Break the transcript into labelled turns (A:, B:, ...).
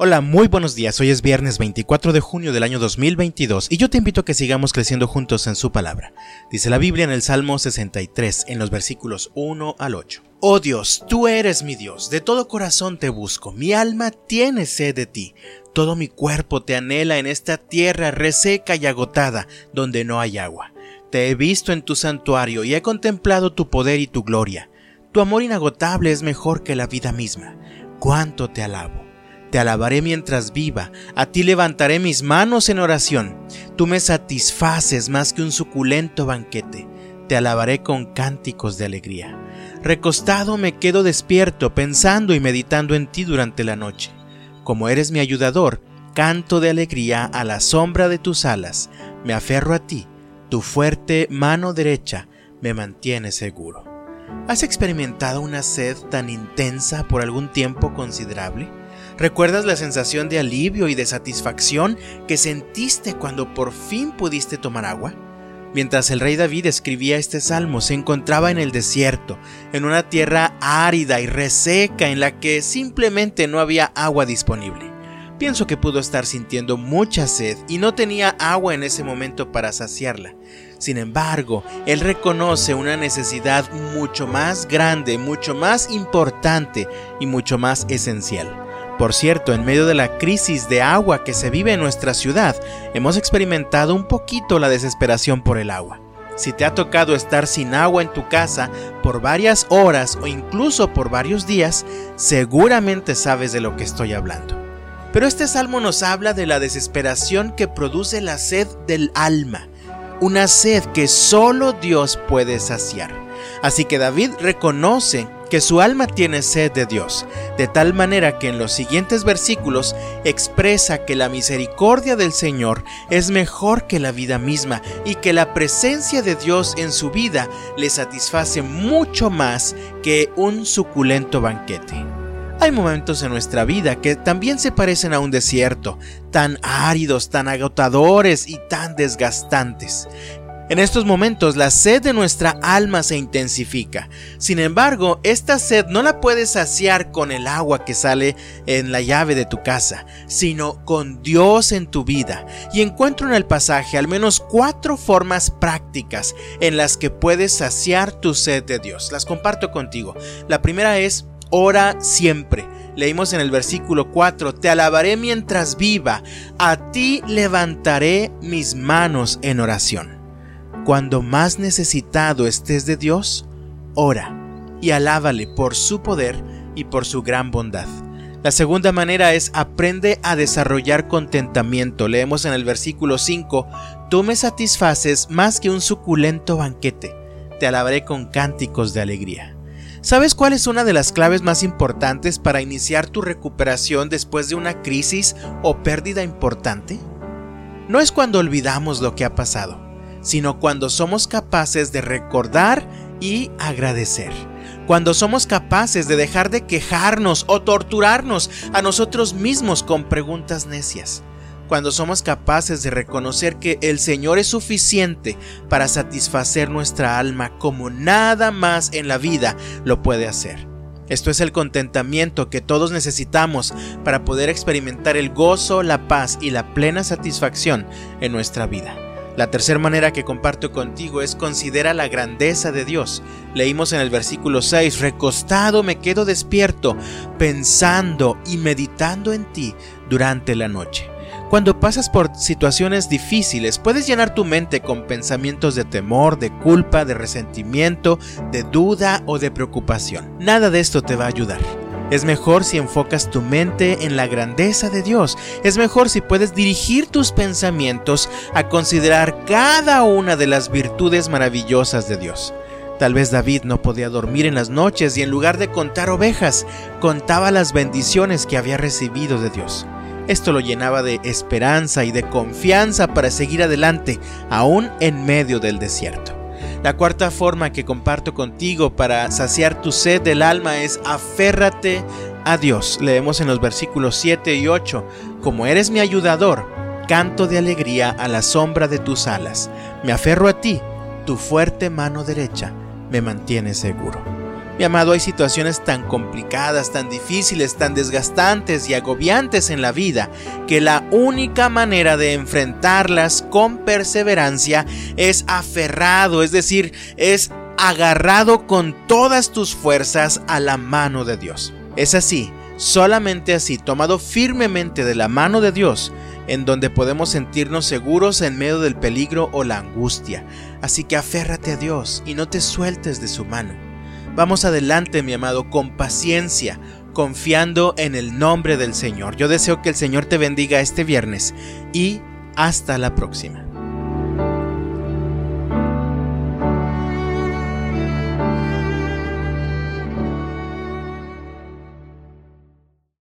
A: Hola, muy buenos días. Hoy es viernes 24 de junio del año 2022 y yo te invito a que sigamos creciendo juntos en su palabra. Dice la Biblia en el Salmo 63, en los versículos 1 al 8. Oh Dios, tú eres mi Dios, de todo corazón te busco, mi alma tiene sed de ti, todo mi cuerpo te anhela en esta tierra reseca y agotada, donde no hay agua. Te he visto en tu santuario y he contemplado tu poder y tu gloria. Tu amor inagotable es mejor que la vida misma. Cuánto te alabo. Te alabaré mientras viva, a ti levantaré mis manos en oración. Tú me satisfaces más que un suculento banquete. Te alabaré con cánticos de alegría. Recostado me quedo despierto, pensando y meditando en ti durante la noche. Como eres mi ayudador, canto de alegría a la sombra de tus alas. Me aferro a ti, tu fuerte mano derecha me mantiene seguro. ¿Has experimentado una sed tan intensa por algún tiempo considerable? ¿Recuerdas la sensación de alivio y de satisfacción que sentiste cuando por fin pudiste tomar agua? Mientras el rey David escribía este salmo, se encontraba en el desierto, en una tierra árida y reseca en la que simplemente no había agua disponible. Pienso que pudo estar sintiendo mucha sed y no tenía agua en ese momento para saciarla. Sin embargo, él reconoce una necesidad mucho más grande, mucho más importante y mucho más esencial. Por cierto, en medio de la crisis de agua que se vive en nuestra ciudad, hemos experimentado un poquito la desesperación por el agua. Si te ha tocado estar sin agua en tu casa por varias horas o incluso por varios días, seguramente sabes de lo que estoy hablando. Pero este salmo nos habla de la desesperación que produce la sed del alma, una sed que solo Dios puede saciar. Así que David reconoce que su alma tiene sed de Dios, de tal manera que en los siguientes versículos expresa que la misericordia del Señor es mejor que la vida misma y que la presencia de Dios en su vida le satisface mucho más que un suculento banquete. Hay momentos en nuestra vida que también se parecen a un desierto, tan áridos, tan agotadores y tan desgastantes. En estos momentos la sed de nuestra alma se intensifica. Sin embargo, esta sed no la puedes saciar con el agua que sale en la llave de tu casa, sino con Dios en tu vida. Y encuentro en el pasaje al menos cuatro formas prácticas en las que puedes saciar tu sed de Dios. Las comparto contigo. La primera es ora siempre. Leímos en el versículo 4, te alabaré mientras viva, a ti levantaré mis manos en oración. Cuando más necesitado estés de Dios, ora y alábale por su poder y por su gran bondad. La segunda manera es aprende a desarrollar contentamiento. Leemos en el versículo 5, tú me satisfaces más que un suculento banquete, te alabaré con cánticos de alegría. ¿Sabes cuál es una de las claves más importantes para iniciar tu recuperación después de una crisis o pérdida importante? No es cuando olvidamos lo que ha pasado sino cuando somos capaces de recordar y agradecer. Cuando somos capaces de dejar de quejarnos o torturarnos a nosotros mismos con preguntas necias. Cuando somos capaces de reconocer que el Señor es suficiente para satisfacer nuestra alma como nada más en la vida lo puede hacer. Esto es el contentamiento que todos necesitamos para poder experimentar el gozo, la paz y la plena satisfacción en nuestra vida. La tercera manera que comparto contigo es considera la grandeza de Dios. Leímos en el versículo 6, recostado me quedo despierto, pensando y meditando en ti durante la noche. Cuando pasas por situaciones difíciles, puedes llenar tu mente con pensamientos de temor, de culpa, de resentimiento, de duda o de preocupación. Nada de esto te va a ayudar. Es mejor si enfocas tu mente en la grandeza de Dios. Es mejor si puedes dirigir tus pensamientos a considerar cada una de las virtudes maravillosas de Dios. Tal vez David no podía dormir en las noches y en lugar de contar ovejas, contaba las bendiciones que había recibido de Dios. Esto lo llenaba de esperanza y de confianza para seguir adelante, aún en medio del desierto. La cuarta forma que comparto contigo para saciar tu sed del alma es aférrate a Dios. Leemos en los versículos 7 y 8, como eres mi ayudador, canto de alegría a la sombra de tus alas. Me aferro a ti, tu fuerte mano derecha me mantiene seguro. Mi amado, hay situaciones tan complicadas, tan difíciles, tan desgastantes y agobiantes en la vida que la única manera de enfrentarlas con perseverancia es aferrado, es decir, es agarrado con todas tus fuerzas a la mano de Dios. Es así, solamente así, tomado firmemente de la mano de Dios, en donde podemos sentirnos seguros en medio del peligro o la angustia. Así que aférrate a Dios y no te sueltes de su mano. Vamos adelante, mi amado, con paciencia, confiando en el nombre del Señor. Yo deseo que el Señor te bendiga este viernes y hasta la próxima.